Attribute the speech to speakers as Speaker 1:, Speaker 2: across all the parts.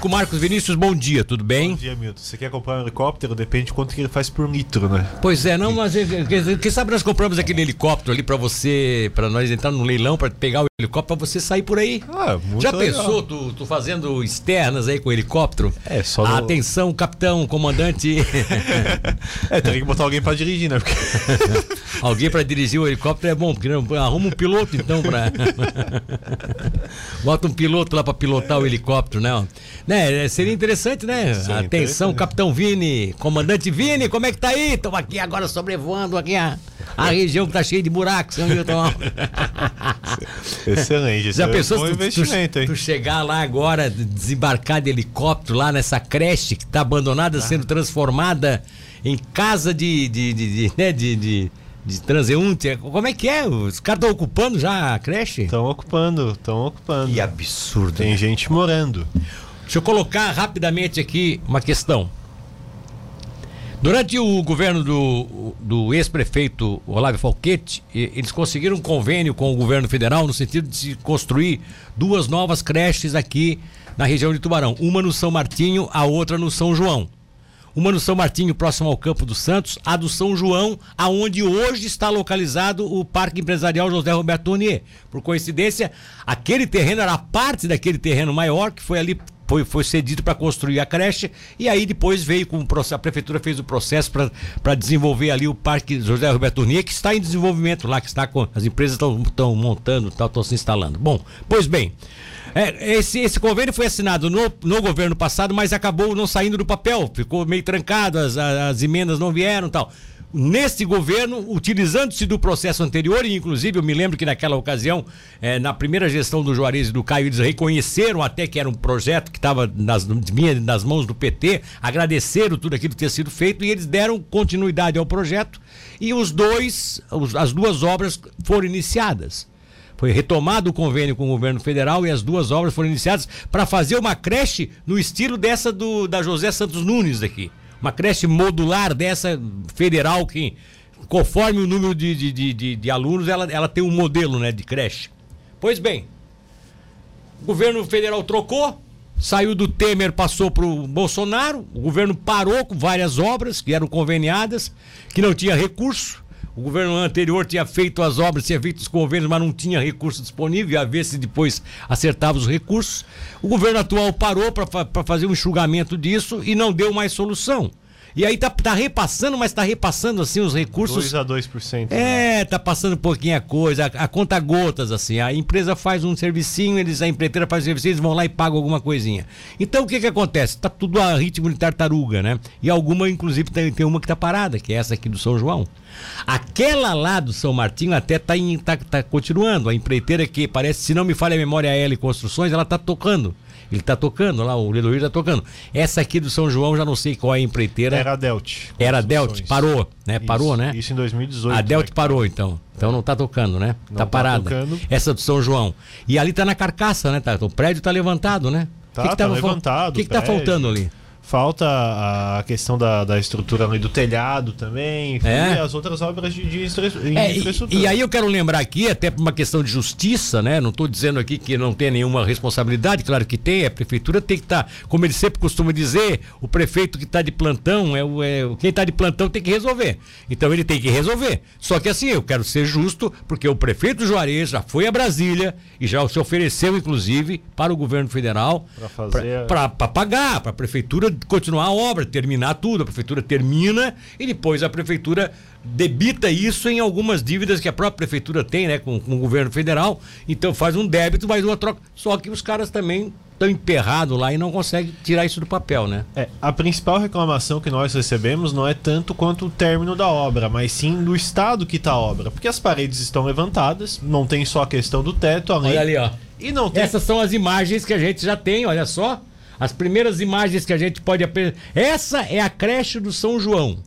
Speaker 1: Com Marcos Vinícius, bom dia, tudo bem?
Speaker 2: Bom dia, Milton. Você quer comprar um helicóptero? Depende de quanto que ele faz por litro, né?
Speaker 1: Pois é, não, mas eh, quem quem sabe nós compramos aquele helicóptero ali pra você, pra nós entrar no leilão, pra pegar o helicóptero pra você sair por aí.
Speaker 2: Ah, muito
Speaker 1: Já
Speaker 2: legal.
Speaker 1: pensou, tu, tu fazendo externas aí com o helicóptero?
Speaker 2: É, só no-
Speaker 1: Atenção, capitão, comandante,
Speaker 2: É, tem que botar alguém pra dirigir, né? Porque...
Speaker 1: alguém pra dirigir o helicóptero é bom, porque arruma um piloto então pra... Bota um piloto lá pra pilotar o helicóptero, né? Né, seria interessante, né?
Speaker 2: Seria
Speaker 1: Atenção,
Speaker 2: interessante.
Speaker 1: capitão Vini, comandante Vini, como é que tá aí? Estamos aqui agora sobrevoando aqui a, a região que tá cheia de buracos, São Milton.
Speaker 2: Excelente.
Speaker 1: Já
Speaker 2: é um
Speaker 1: pensou se tu, tu, tu chegar lá agora, desembarcar de helicóptero lá nessa creche que tá abandonada, sendo transformada em casa de, de, de, de, né, de, de transeunte? Como é que é? Os caras estão ocupando já a creche?
Speaker 2: Estão ocupando, estão ocupando.
Speaker 1: Que absurdo.
Speaker 2: Tem
Speaker 1: né?
Speaker 2: gente morando.
Speaker 1: Deixa eu colocar rapidamente aqui uma questão. Durante o governo do, do ex-prefeito Olávio Falquete, eles conseguiram um convênio com o governo federal no sentido de se construir duas novas creches aqui na região de Tubarão. Uma no São Martinho, a outra no São João. Uma no São Martinho, próximo ao Campo dos Santos, a do São João, aonde hoje está localizado o Parque Empresarial José Roberto Tournier. Por coincidência, aquele terreno era parte daquele terreno maior que foi ali foi, foi cedido para construir a creche e aí depois veio com a prefeitura fez o processo para desenvolver ali o Parque José Roberto Tournier, que está em desenvolvimento lá, que está com as empresas estão montando, estão se instalando. Bom, pois bem, é, esse, esse convênio foi assinado no, no governo passado, mas acabou não saindo do papel, ficou meio trancado, as, as, as emendas não vieram tal. Neste governo, utilizando-se do processo anterior, e inclusive eu me lembro que naquela ocasião, eh, na primeira gestão do Juarez e do Caio, eles reconheceram até que era um projeto que estava nas, nas mãos do PT, agradeceram tudo aquilo que tinha sido feito e eles deram continuidade ao projeto e os dois, os- as duas obras foram iniciadas. Foi retomado o convênio com o governo federal e as duas obras foram iniciadas para fazer uma creche no estilo dessa do, da José Santos Nunes aqui. Uma creche modular dessa federal que, conforme o número de, de, de, de- de alunos, ela, ela tem um modelo né, de creche. Pois bem, o governo federal trocou, saiu do Temer, passou para o Bolsonaro. O governo parou com várias obras que eram conveniadas, que não tinha recurso. O governo anterior tinha feito as obras, tinha feito os convênios, mas não tinha recurso disponível, ia ver se depois acertava os recursos. O governo atual parou para fazer um enxugamento disso e não deu mais solução. E aí tá, tá repassando, mas tá repassando assim os recursos
Speaker 2: 2 a 2%. né?
Speaker 1: é, tá passando pouquinha coisa, a, a conta gotas, assim. A empresa faz um servicinho, eles, a empreiteira faz um servicinho, eles vão lá e pagam alguma coisinha. Então o que que acontece? Tá tudo a ritmo de tartaruga, né? E alguma, inclusive, tem, tem uma que tá parada, que é essa aqui do São João. Aquela lá do São Martinho até tá, em, tá, tá continuando. A empreiteira que parece, se não me falha a memória, a L Construções, ela tá tocando. Ele tá tocando lá, o Ledoir tá tocando. Essa aqui do São João, já não sei qual é a empreiteira.
Speaker 2: Era a Delt.
Speaker 1: Era a Delt, parou, né? Parou,
Speaker 2: Isso,
Speaker 1: né?
Speaker 2: Isso em 2018.
Speaker 1: A Delt
Speaker 2: né?
Speaker 1: parou, então. Então não tá tocando, né?
Speaker 2: Não
Speaker 1: tá
Speaker 2: tá
Speaker 1: parada.
Speaker 2: tocando.
Speaker 1: Essa do São João. E ali tá na carcaça, né? Tá, o prédio tá levantado, né?
Speaker 2: Tá,
Speaker 1: que que
Speaker 2: tá
Speaker 1: fal-
Speaker 2: levantado
Speaker 1: O que, que tá faltando ali?
Speaker 2: Falta a questão da, da estrutura ali do telhado também.
Speaker 1: É.
Speaker 2: E as outras obras de, de
Speaker 1: É, e,
Speaker 2: infraestrutura.
Speaker 1: e aí eu quero lembrar aqui, até por uma questão de justiça, né? Não estou dizendo aqui que não tem nenhuma responsabilidade, claro que tem, a prefeitura tem que estar, como ele sempre costuma dizer, o prefeito que está de plantão, é, o, é quem está de plantão tem que resolver. Então ele tem que resolver. Só que assim, eu quero ser justo, porque o prefeito Juarez já foi a Brasília e já se ofereceu, inclusive, para o governo federal
Speaker 2: Pra fazer-
Speaker 1: para pagar, para a prefeitura continuar a obra, terminar tudo. A prefeitura termina e depois a prefeitura debita isso em algumas dívidas que a própria prefeitura tem, né, com, com o governo federal. Então faz um débito, mais uma troca. Só que os caras também estão emperrados lá e não conseguem tirar isso do papel, né?
Speaker 2: É, a principal reclamação que nós recebemos não é tanto quanto o término da obra, mas sim do estado que está a obra. Porque as paredes estão levantadas, não tem só a questão do teto, além.
Speaker 1: Olha ali, ó.
Speaker 2: E não tem.
Speaker 1: Essas são as imagens que a gente já tem, olha só. As primeiras imagens que a gente pode. Essa é a creche do São João.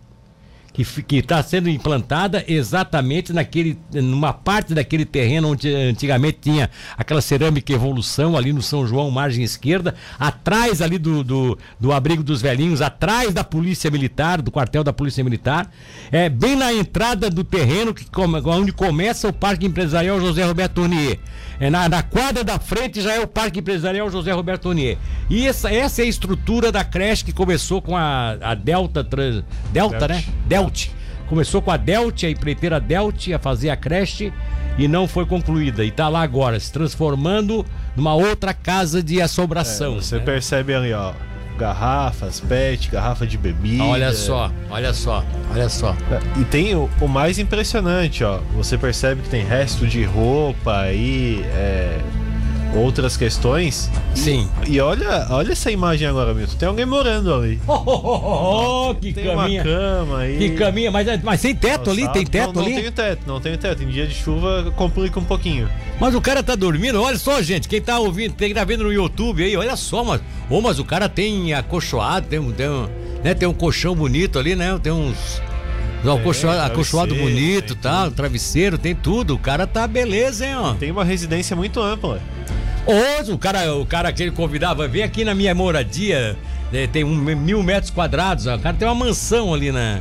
Speaker 1: Que está sendo implantada exatamente naquele, numa parte daquele terreno onde antigamente tinha aquela cerâmica evolução ali no São João, margem esquerda, atrás ali do, do, do abrigo dos velhinhos, atrás da polícia militar, do quartel da polícia militar, é bem na entrada do terreno que onde começa o Parque Empresarial José Roberto Tournier. É na, na quadra da frente já é o Parque Empresarial José Roberto Tournier. E essa, essa é a estrutura da creche que começou com a, a Delta, Delta, Delta né? Delta Delt. Começou com a Delt, a empreiteira Delt, a fazer a creche e não foi concluída. E está lá agora, se transformando numa outra casa de assombração.
Speaker 2: É, você né? percebe ali, ó. Garrafas, pet, garrafa de bebida.
Speaker 1: Olha só, olha só, olha só.
Speaker 2: E tem o, o mais impressionante, ó. Você percebe que tem resto de roupa aí, é, outras questões.
Speaker 1: Sim.
Speaker 2: E olha, olha essa imagem agora, Milton. Tem alguém morando ali.
Speaker 1: Oh, oh, oh, oh que
Speaker 2: tem
Speaker 1: caminha.
Speaker 2: uma cama aí.
Speaker 1: Que caminha, mas, mas tem teto ali? Tem teto
Speaker 2: não,
Speaker 1: ali?
Speaker 2: Não tem teto, não tem teto. Em dia de chuva complica um pouquinho.
Speaker 1: Mas o cara tá dormindo, olha só, gente. Quem tá ouvindo, quem tá vendo no YouTube aí, olha só, mas. Oh, mas o cara tem acolchoado, tem, tem, um, né, tem um colchão bonito ali, né? Tem uns. Não, é, acolchoado, acolchoado bonito, tá? Travesseiro, tem tudo. O cara tá beleza, hein, ó.
Speaker 2: Tem uma residência muito ampla.
Speaker 1: Hoje, o cara, o cara que ele convidava, vem aqui na minha moradia, né, tem um, mil metros quadrados, ó, o cara tem uma mansão ali na.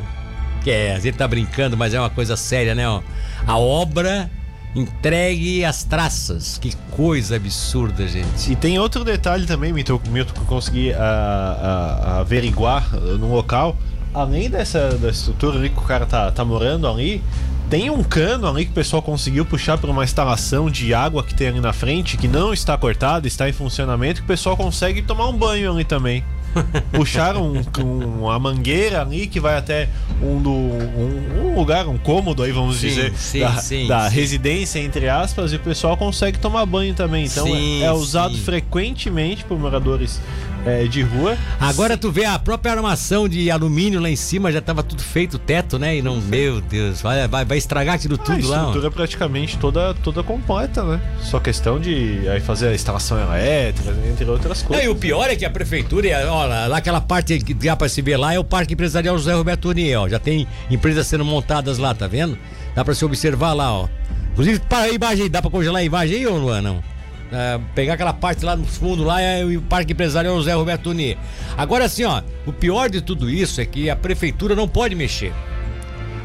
Speaker 1: Que é, a gente tá brincando, mas é uma coisa séria, né? Ó. A obra entregue às traças. Que coisa absurda, gente.
Speaker 2: E tem outro detalhe também, Milton, Milton que eu consegui a, a, a averiguar no local. Além dessa da estrutura ali que o cara tá, tá morando ali, tem um cano ali que o pessoal conseguiu puxar para uma instalação de água que tem ali na frente, que não está cortada, está em funcionamento, que o pessoal consegue tomar um banho ali também. Puxaram um, um, uma mangueira ali que vai até um, do, um, um lugar, um cômodo aí, vamos
Speaker 1: sim,
Speaker 2: dizer,
Speaker 1: sim,
Speaker 2: da,
Speaker 1: sim,
Speaker 2: da residência, entre aspas, e o pessoal consegue tomar banho também. Então é, é, usado frequentemente por moradores é, de rua.
Speaker 1: Agora tu vê a própria armação de alumínio lá em cima, já tava tudo feito, teto, né? E não, meu Deus, vai, vai, vai estragar aquilo tudo
Speaker 2: lá. A estrutura é praticamente toda, toda completa, né? Só questão de aí fazer a instalação elétrica, entre outras coisas.
Speaker 1: É, e o pior é que a prefeitura, ó, lá aquela parte que dá pra se ver lá é o Parque Empresarial José Roberto Uniel. Já tem empresas sendo montadas lá, tá vendo? Dá pra se observar lá, ó. Inclusive, para a imagem aí, dá pra congelar a imagem aí ou não? não? É, pegar aquela parte lá no fundo lá é o Parque Empresarial José Roberto Tunier. Agora assim, ó, o pior de tudo isso é que a prefeitura não pode mexer.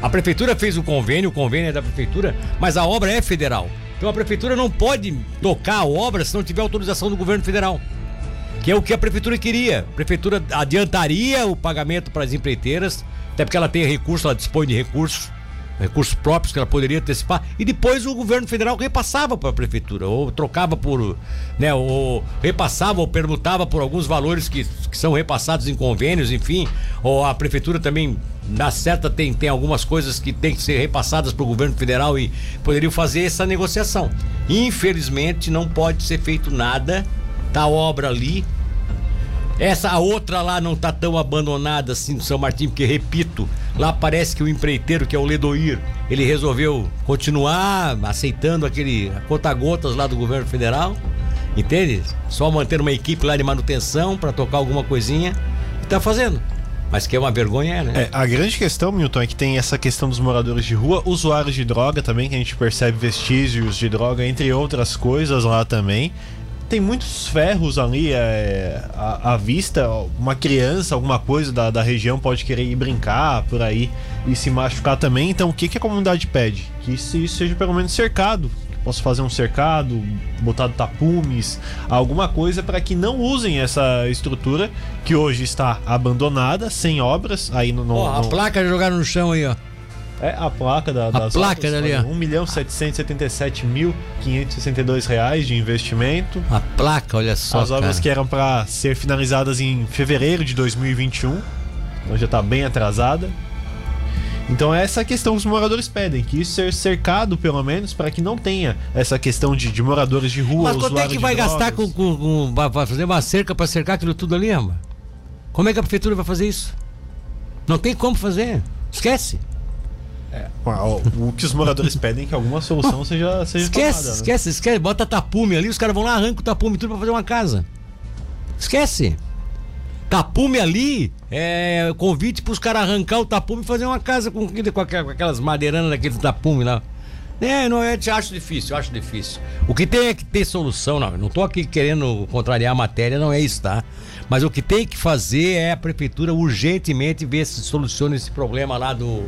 Speaker 1: A prefeitura fez o convênio, o convênio é da prefeitura, mas a obra é federal. Então a prefeitura não pode tocar a obra se não tiver autorização do governo federal. Que é o que a prefeitura queria. A prefeitura adiantaria o pagamento para as empreiteiras, até porque ela tem recursos, ela dispõe de recursos recursos próprios que ela poderia antecipar e depois o governo federal repassava para a prefeitura ou trocava por, né, ou repassava ou permutava por alguns valores que, que são repassados em convênios, enfim, ou a prefeitura também na certa tem, tem algumas coisas que tem que ser repassadas para o governo federal e poderiam fazer essa negociação. Infelizmente não pode ser feito nada, tá obra ali, essa outra lá não tá tão abandonada assim no São Martim, porque repito, lá parece que o empreiteiro, que é o Ledoir, ele resolveu continuar aceitando aquele conta-gotas lá do governo federal, entende? Só manter uma equipe lá de manutenção para tocar alguma coisinha e tá fazendo. Mas que é uma vergonha, né?
Speaker 2: É, a grande questão, Milton, é que tem essa questão dos moradores de rua, usuários de droga também, que a gente percebe vestígios de droga, entre outras coisas lá também tem muitos ferros ali é, à, à, vista. Uma criança, alguma coisa da, da região pode querer ir brincar por aí e se machucar também. Então, o que, que a comunidade pede? Que isso seja pelo menos cercado. Posso fazer um cercado, botar tapumes, alguma coisa para que não usem essa estrutura que hoje está abandonada, sem obras. Aí no, no, oh,
Speaker 1: a placa jogaram no chão aí, ó.
Speaker 2: É a placa da,
Speaker 1: a das placa
Speaker 2: obras,
Speaker 1: dali, ó.
Speaker 2: 1 milhão 777 mil 562 reais de investimento.
Speaker 1: A placa, olha só.
Speaker 2: As obras
Speaker 1: cara.
Speaker 2: que eram para ser finalizadas em fevereiro de 2021. Então já está bem atrasada. Então é essa questão que os moradores pedem, que isso ser cercado pelo menos para que não tenha essa questão de, de moradores de rua.
Speaker 1: Mas quanto é que vai gastar com, com, com, Vai fazer uma cerca para cercar aquilo tudo ali, ama? Como é que a prefeitura vai fazer isso? Não tem como fazer. Esquece.
Speaker 2: É. O, que os moradores pedem é que alguma solução seja, seja
Speaker 1: esquece,
Speaker 2: tomada, né?
Speaker 1: esquece, esquece. Bota tapume ali, os caras vão lá, arrancam o tapume tudo pra fazer uma casa. Esquece. Tapume ali é convite para os caras arrancar o tapume e fazer uma casa com, com aquelas madeiranas daqueles tapume lá. É, não, eu acho difícil, eu acho difícil. O que tem é que ter solução, não. Não tô aqui querendo contrariar a matéria, não é isso, tá? Mas o que tem que fazer é a prefeitura urgentemente ver se soluciona esse problema lá do.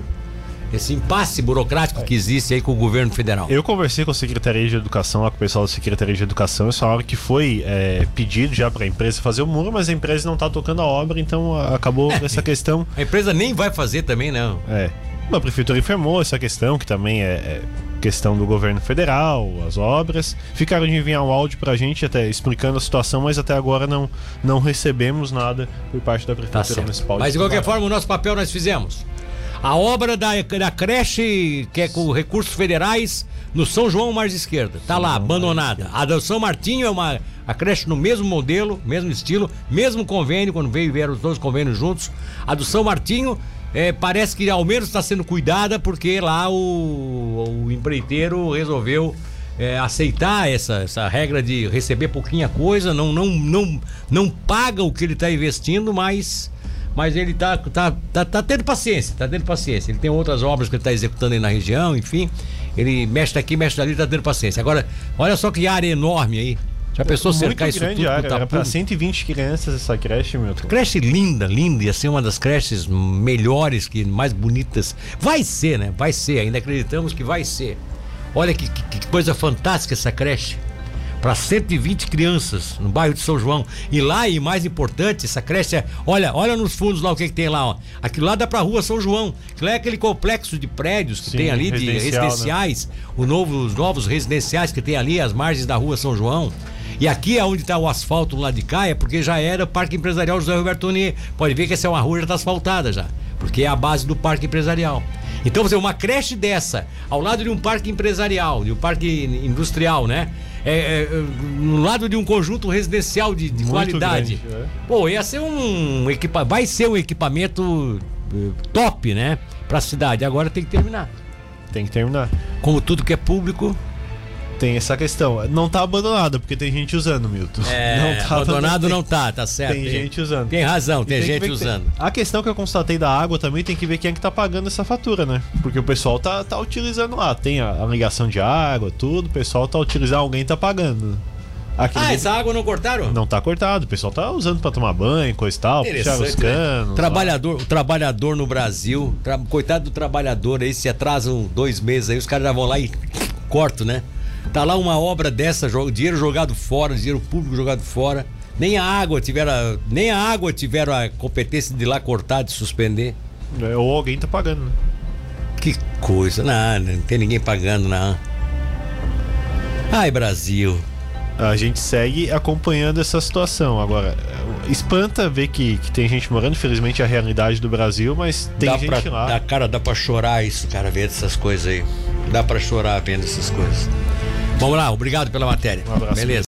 Speaker 1: Esse impasse burocrático que existe aí com o governo federal.
Speaker 2: Eu conversei com a Secretaria de Educação, lá com o pessoal da Secretaria de Educação, eles falaram que foi é, pedido já para a empresa fazer o muro, mas a empresa não está tocando a obra, então acabou é, essa questão.
Speaker 1: A empresa nem vai fazer também, não.
Speaker 2: É. A prefeitura informou essa questão, que também é, é questão do governo federal, as obras. Ficaram de enviar um áudio pra gente até explicando a situação, mas até agora não, não recebemos nada por parte da Prefeitura tá Municipal.
Speaker 1: Mas de qualquer forma, o nosso papel nós fizemos. A obra da, da creche, que é com recursos federais, no São João Mar Esquerda. Tá São lá, João abandonada. A do São Martinho é uma a creche no mesmo modelo, mesmo estilo, mesmo convênio, quando veio vieram os dois convênios juntos. A do São Martinho é, parece que ao menos está sendo cuidada porque lá o, o empreiteiro resolveu é, aceitar essa, essa regra de receber pouquinha coisa, não, não, não, não paga o que ele está investindo, mas, mas ele está tá, tá, tá tendo paciência, tá tendo paciência. Ele tem outras obras que ele está executando aí na região, enfim. Ele mexe daqui, mexe dali, está tendo paciência. Agora, olha só que área enorme aí. Já pensou Muito cercar isso
Speaker 2: tudo? Área, era para 120 crianças essa creche, meu.
Speaker 1: Creche linda, linda. Ia ser uma das creches melhores, que mais bonitas. Vai ser, né? Vai ser. Ainda acreditamos que vai ser. Olha que, que, que coisa fantástica essa creche para 120 crianças no bairro de São João. E lá, e mais importante, essa creche é. Olha, olha nos fundos lá o que, que tem lá, ó. Aquilo lá dá pra rua São João. Aquilo é aquele complexo de prédios que Sim, tem ali, de residenciais. Né? O novo, os novos residenciais que tem ali, as margens da rua São João. E aqui é onde está o asfalto lá de cá, é porque já era o Parque Empresarial José Roberto Tonier. Pode ver que essa é uma rua já está asfaltada já, porque é a base do Parque Empresarial. Então, você uma creche dessa, ao lado de um parque empresarial, de um parque industrial, né? É, é, no lado de um conjunto residencial de, de qualidade. Grande, é. Pô, ia ser um equipa, vai ser um equipamento eh, top, né? Para a cidade. Agora tem que terminar.
Speaker 2: Tem que terminar.
Speaker 1: Como tudo que é público,
Speaker 2: tem essa questão. Não tá abandonado, porque tem gente usando, Milton.
Speaker 1: É, não tá abandonado não tá, tá certo.
Speaker 2: Tem, tem gente usando.
Speaker 1: Tem razão, tem, tem gente usando.
Speaker 2: Tem... A questão que eu constatei da água também tem que ver quem é que tá pagando essa fatura, né? Porque o pessoal tá, tá utilizando lá. Tem a, a ligação de água, tudo. O pessoal tá utilizando, alguém tá pagando.
Speaker 1: Aquele ah, essa água não cortaram?
Speaker 2: Não tá cortado, o pessoal tá usando para tomar banho, coisa e tal, puxar os né? canos.
Speaker 1: Né? Trabalhador, o trabalhador no Brasil, tra... coitado do trabalhador aí, se atrasam dois meses aí, os caras já vão lá e cortam, né? Tá lá uma obra dessa, dinheiro jogado fora, dinheiro público jogado fora. Nem a água tiveram, nem a água tiveram a competência de lá cortar, de suspender.
Speaker 2: É, ou alguém tá pagando, né?
Speaker 1: Que coisa, não, não tem ninguém pagando, não. Ai, Brasil.
Speaker 2: A gente segue acompanhando essa situação. Agora, espanta ver que, que tem gente morando, infelizmente é a realidade do Brasil, mas tem dá gente
Speaker 1: pra,
Speaker 2: lá.
Speaker 1: Dá, cara, dá pra chorar isso, cara, ver essas coisas aí. Dá pra chorar vendo essas coisas. Vamos lá, obrigado pela matéria. Um abraço. Beleza.